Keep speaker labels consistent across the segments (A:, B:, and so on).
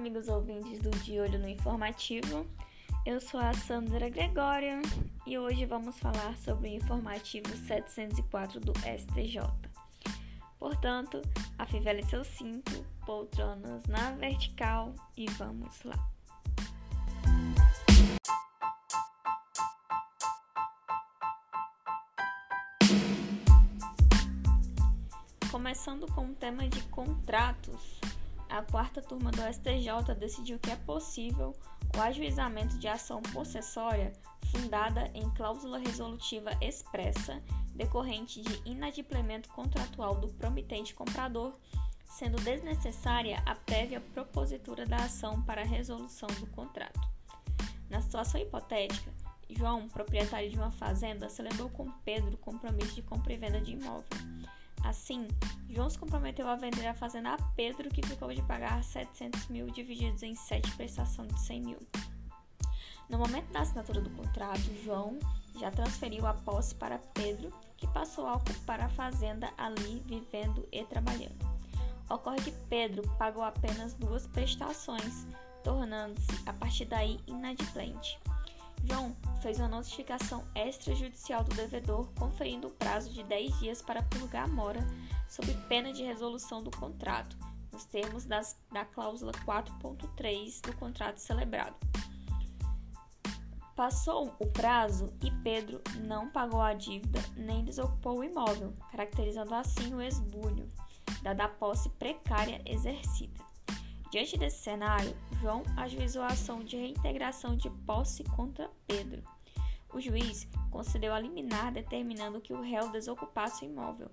A: amigos ouvintes do De Olho no Informativo. Eu sou a Sandra Gregória e hoje vamos falar sobre o informativo 704 do STJ. Portanto, afivele seu cinto, poltronas na vertical e vamos lá. Começando com o tema de contratos, a quarta turma do STJ decidiu que é possível o ajuizamento de ação possessória fundada em cláusula resolutiva expressa decorrente de inadimplemento contratual do promitente comprador, sendo desnecessária a prévia propositura da ação para a resolução do contrato. Na situação hipotética, João, proprietário de uma fazenda, celebrou com Pedro compromisso de compra e venda de imóvel. Assim, João se comprometeu a vender a fazenda a Pedro, que ficou de pagar 700 mil divididos em sete prestações de 100 mil. No momento da assinatura do contrato, João já transferiu a posse para Pedro, que passou a ocupar a fazenda ali, vivendo e trabalhando. Ocorre que Pedro pagou apenas duas prestações, tornando-se, a partir daí, inadimplente. João fez uma notificação extrajudicial do devedor, conferindo o prazo de 10 dias para purgar a mora, sob pena de resolução do contrato, nos termos das, da cláusula 4.3 do contrato celebrado. Passou o prazo e Pedro não pagou a dívida nem desocupou o imóvel, caracterizando assim o esbulho, dada a posse precária exercida. Diante desse cenário, João ajuizou a ação de reintegração de posse contra Pedro. O juiz concedeu a liminar determinando que o réu desocupasse o imóvel.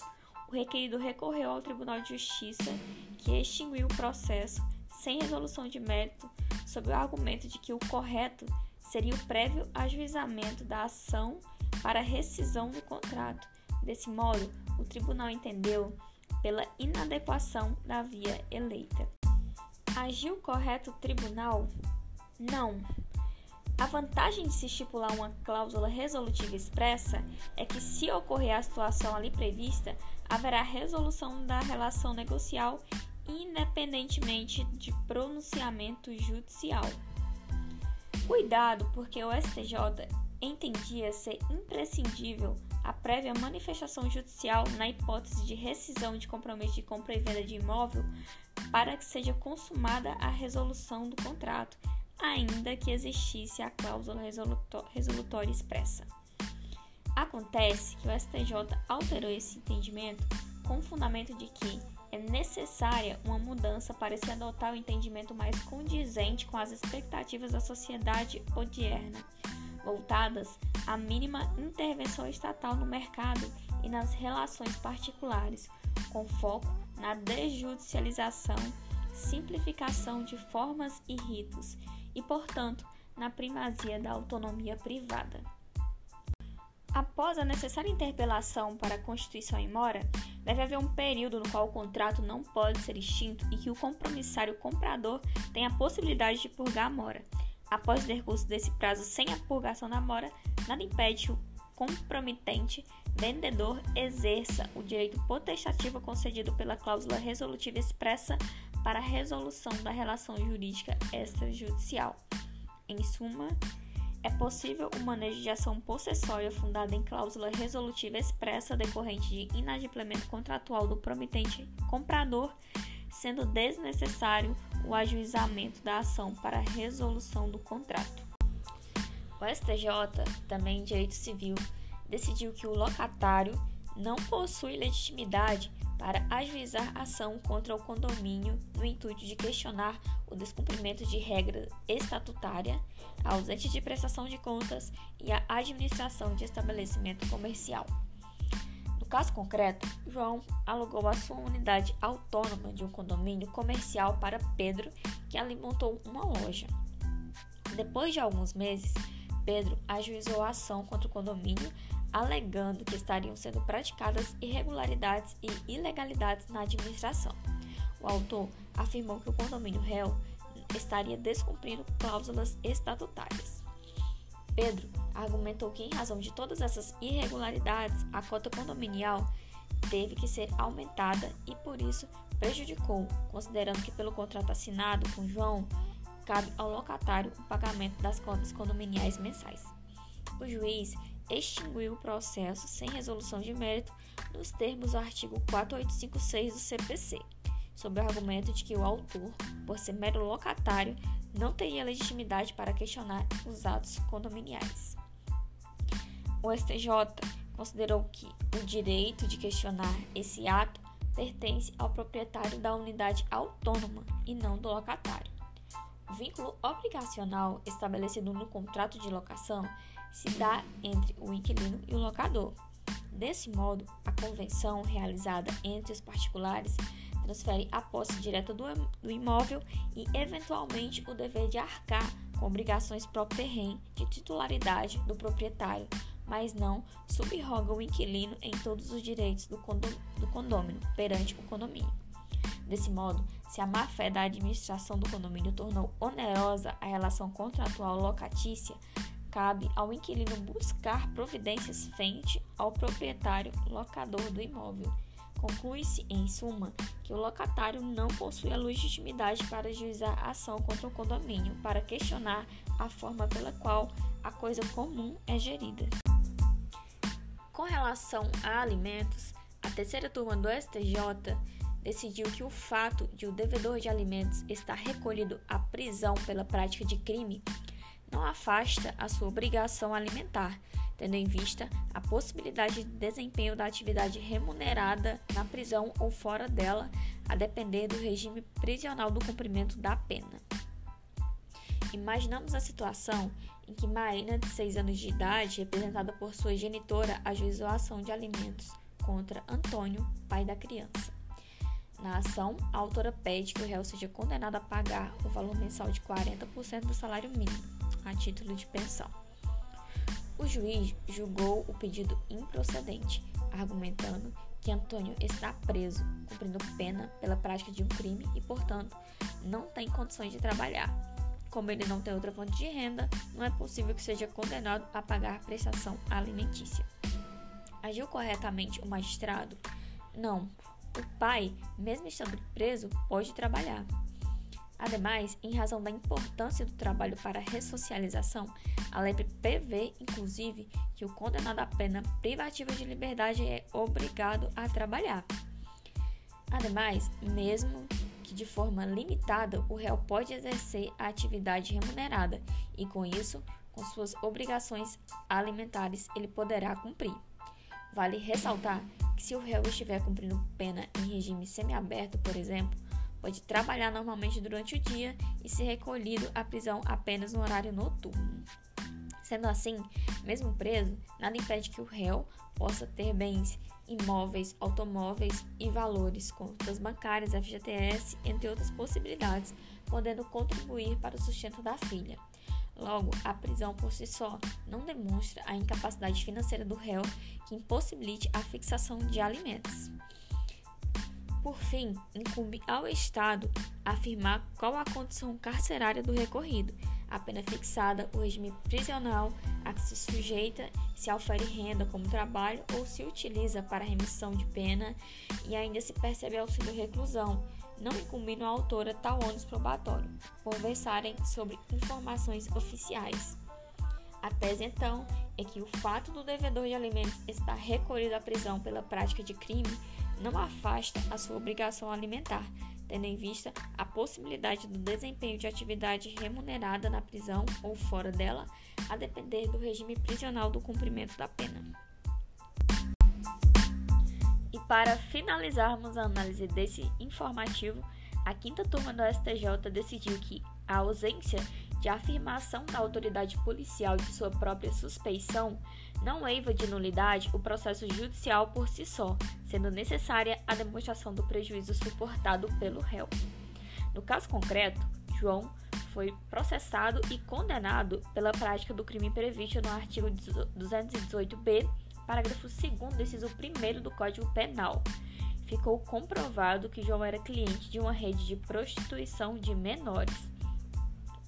A: O requerido recorreu ao Tribunal de Justiça, que extinguiu o processo sem resolução de mérito, sob o argumento de que o correto seria o prévio ajuizamento da ação para rescisão do contrato. Desse modo, o tribunal entendeu pela inadequação da via eleita. Agiu correto o tribunal? Não. A vantagem de se estipular uma cláusula resolutiva expressa é que, se ocorrer a situação ali prevista, haverá resolução da relação negocial independentemente de pronunciamento judicial. Cuidado, porque o STJ entendia ser imprescindível a prévia manifestação judicial na hipótese de rescisão de compromisso de compra e venda de imóvel para que seja consumada a resolução do contrato, ainda que existisse a cláusula resolutória expressa. Acontece que o STJ alterou esse entendimento com o fundamento de que é necessária uma mudança para se adotar o entendimento mais condizente com as expectativas da sociedade odierna, voltadas à mínima intervenção estatal no mercado e nas relações particulares, com foco na desjudicialização, simplificação de formas e ritos e, portanto, na primazia da autonomia privada. Após a necessária interpelação para a constituição em mora, deve haver um período no qual o contrato não pode ser extinto e que o compromissário comprador tem a possibilidade de purgar a mora. Após o decurso desse prazo sem a purgação da mora, nada impede que o compromitente vendedor exerça o direito potestativo concedido pela cláusula resolutiva expressa para a resolução da relação jurídica extrajudicial. Em suma, é possível o manejo de ação possessória fundada em cláusula resolutiva expressa decorrente de inadimplemento contratual do promitente comprador, sendo desnecessário o ajuizamento da ação para resolução do contrato. O STJ, também em direito civil, decidiu que o locatário não possui legitimidade para ajuizar ação contra o condomínio no intuito de questionar o descumprimento de regra estatutária, a ausência de prestação de contas e a administração de estabelecimento comercial. Caso concreto, João alugou a sua unidade autônoma de um condomínio comercial para Pedro, que ali montou uma loja. Depois de alguns meses, Pedro ajuizou a ação contra o condomínio, alegando que estariam sendo praticadas irregularidades e ilegalidades na administração. O autor afirmou que o condomínio réu estaria descumprindo cláusulas estatutárias. Pedro argumentou que, em razão de todas essas irregularidades, a cota condominial teve que ser aumentada e, por isso, prejudicou, considerando que pelo contrato assinado com João, cabe ao locatário o pagamento das contas condominiais mensais. O juiz extinguiu o processo sem resolução de mérito nos termos do artigo 4856 do CPC, sob o argumento de que o autor, por ser mero locatário, não teria legitimidade para questionar os atos condominiais. O STJ considerou que o direito de questionar esse ato pertence ao proprietário da unidade autônoma e não do locatário. O vínculo obrigacional estabelecido no contrato de locação se dá entre o inquilino e o locador. Desse modo, a convenção realizada entre os particulares transfere a posse direta do, imóvel e, eventualmente, o dever de arcar com obrigações próprio terreno de titularidade do proprietário, mas não subroga o inquilino em todos os direitos do, do condômino perante o condomínio. Desse modo, se a má-fé da administração do condomínio tornou onerosa a relação contratual locatícia, cabe ao inquilino buscar providências frente ao proprietário locador do imóvel. Conclui-se, em suma, que o locatário não possui a legitimidade para juizar a ação contra o condomínio, para questionar a forma pela qual a coisa comum é gerida. Com relação a alimentos, a terceira turma do STJ decidiu que o fato de o devedor de alimentos estar recolhido à prisão pela prática de crime não afasta a sua obrigação alimentar, tendo em vista a possibilidade de desempenho da atividade remunerada na prisão ou fora dela, a depender do regime prisional do cumprimento da pena. Imaginamos a situação em que Marina, de 6 anos de idade, representada por sua genitora, ajuizou a ação de alimentos contra Antônio, pai da criança. Na ação, a autora pede que o réu seja condenado a pagar o valor mensal de 40% do salário mínimo, a título de pensão. O juiz julgou o pedido improcedente, argumentando que Antônio está preso, cumprindo pena pela prática de um crime e, portanto, não tem condições de trabalhar. Como ele não tem outra fonte de renda, não é possível que seja condenado a pagar prestação alimentícia. Agiu corretamente o magistrado? Não. O pai, mesmo estando preso, pode trabalhar. Ademais, em razão da importância do trabalho para a ressocialização, a lei prevê, inclusive, que o condenado à pena privativa de liberdade é obrigado a trabalhar. Ademais, mesmo que de forma limitada o réu pode exercer a atividade remunerada e, com isso, com suas obrigações alimentares, ele poderá cumprir. Vale ressaltar que, se o réu estiver cumprindo pena em regime semiaberto, por exemplo, pode trabalhar normalmente durante o dia e ser recolhido à prisão apenas no horário noturno. Sendo assim, mesmo preso, nada impede que o réu possa ter bens imóveis, automóveis e valores, contas bancárias, FGTS, entre outras possibilidades, podendo contribuir para o sustento da filha. Logo, a prisão por si só não demonstra a incapacidade financeira do réu que impossibilite a fixação de alimentos. Por fim, incumbe ao Estado afirmar qual a condição carcerária do recorrido, a pena fixada, o regime prisional a que se sujeita, se ofere renda como trabalho ou se utiliza para remissão de pena e ainda se percebe auxílio reclusão, não incumbindo a autora tal ônus probatório, por versarem sobre informações oficiais. A tese, então, é que o fato do devedor de alimentos estar recolhido à prisão pela prática de crime não afasta a sua obrigação alimentar, tendo em vista a possibilidade do desempenho de atividade remunerada na prisão ou fora dela, a depender do regime prisional do cumprimento da pena. E para finalizarmos a análise desse informativo, a quinta turma do STJ decidiu que a ausência de afirmação da autoridade policial de sua própria suspeição não eiva de nulidade o processo judicial por si só, sendo necessária a demonstração do prejuízo suportado pelo réu. No caso concreto, João foi processado e condenado pela prática do crime previsto no artigo 218b, parágrafo 2 inciso 1 do Código Penal. Ficou comprovado que João era cliente de uma rede de prostituição de menores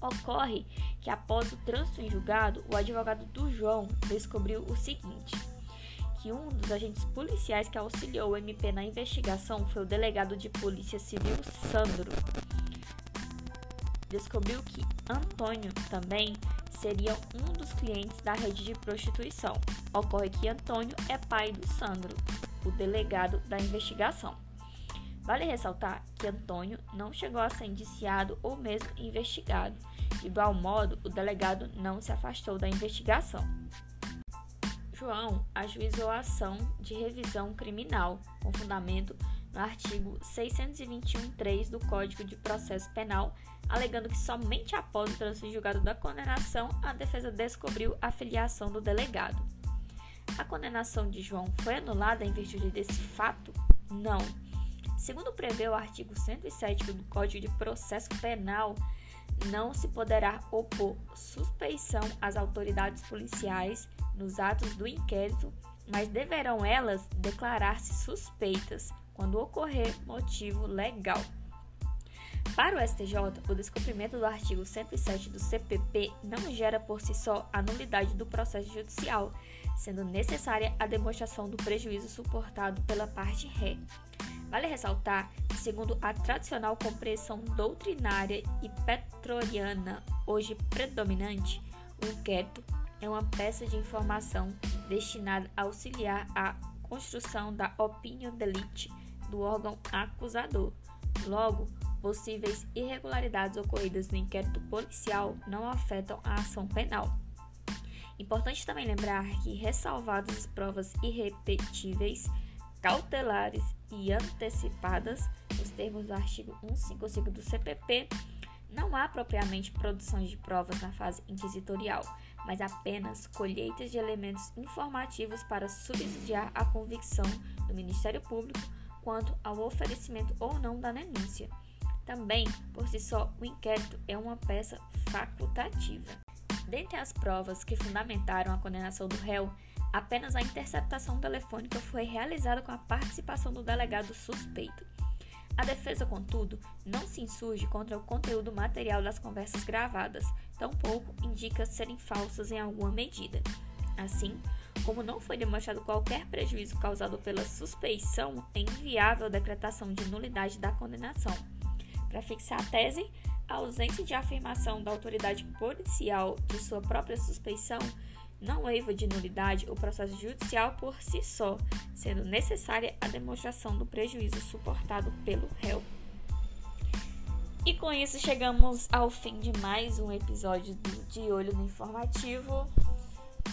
A: Ocorre que após o trânsito em julgado, o advogado do João descobriu o seguinte: que um dos agentes policiais que auxiliou o MP na investigação foi o delegado de Polícia Civil Sandro. Descobriu que Antônio também seria um dos clientes da rede de prostituição. Ocorre que Antônio é pai do Sandro, o delegado da investigação. Vale ressaltar que Antônio não chegou a ser indiciado ou mesmo investigado. De igual modo, o delegado não se afastou da investigação. João ajuizou a ação de revisão criminal, com fundamento no artigo 621.3 do Código de Processo Penal, alegando que somente após o trânsito julgado da condenação, a defesa descobriu a filiação do delegado. A condenação de João foi anulada em virtude desse fato? Não. Segundo prevê o artigo 107 do Código de Processo Penal, não se poderá opor suspeição às autoridades policiais nos atos do inquérito, mas deverão elas declarar-se suspeitas quando ocorrer motivo legal. Para o STJ, o descumprimento do artigo 107 do CPP não gera por si só a nulidade do processo judicial, sendo necessária a demonstração do prejuízo suportado pela parte ré. Vale ressaltar que, segundo a tradicional compreensão doutrinária e petroliana hoje predominante, o inquérito é uma peça de informação destinada a auxiliar a construção da opinião delite do órgão acusador. Logo, possíveis irregularidades ocorridas no inquérito policial não afetam a ação penal. Importante também lembrar que, ressalvadas as provas irrepetíveis, cautelares e antecipadas, nos termos do artigo 155 do CPP, não há propriamente produção de provas na fase inquisitorial, mas apenas colheitas de elementos informativos para subsidiar a convicção do Ministério Público quanto ao oferecimento ou não da denúncia. Também, por si só, o inquérito é uma peça facultativa. Dentre as provas que fundamentaram a condenação do réu, apenas a interceptação telefônica foi realizada com a participação do delegado suspeito. A defesa, contudo, não se insurge contra o conteúdo material das conversas gravadas, tampouco indica serem falsas em alguma medida. Assim, como não foi demonstrado qualquer prejuízo causado pela suspeição, é inviável a decretação de nulidade da condenação. Para fixar a tese, a ausência de afirmação da autoridade policial de sua própria suspeição não eiva de nulidade o processo judicial por si só, sendo necessária a demonstração do prejuízo suportado pelo réu. E com isso chegamos ao fim de mais um episódio do De Olho no Informativo.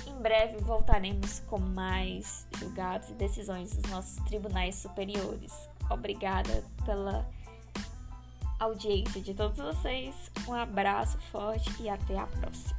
A: Em breve voltaremos com mais julgados e decisões dos nossos tribunais superiores. Obrigada pela audiência de todos vocês. Um abraço forte e até a próxima.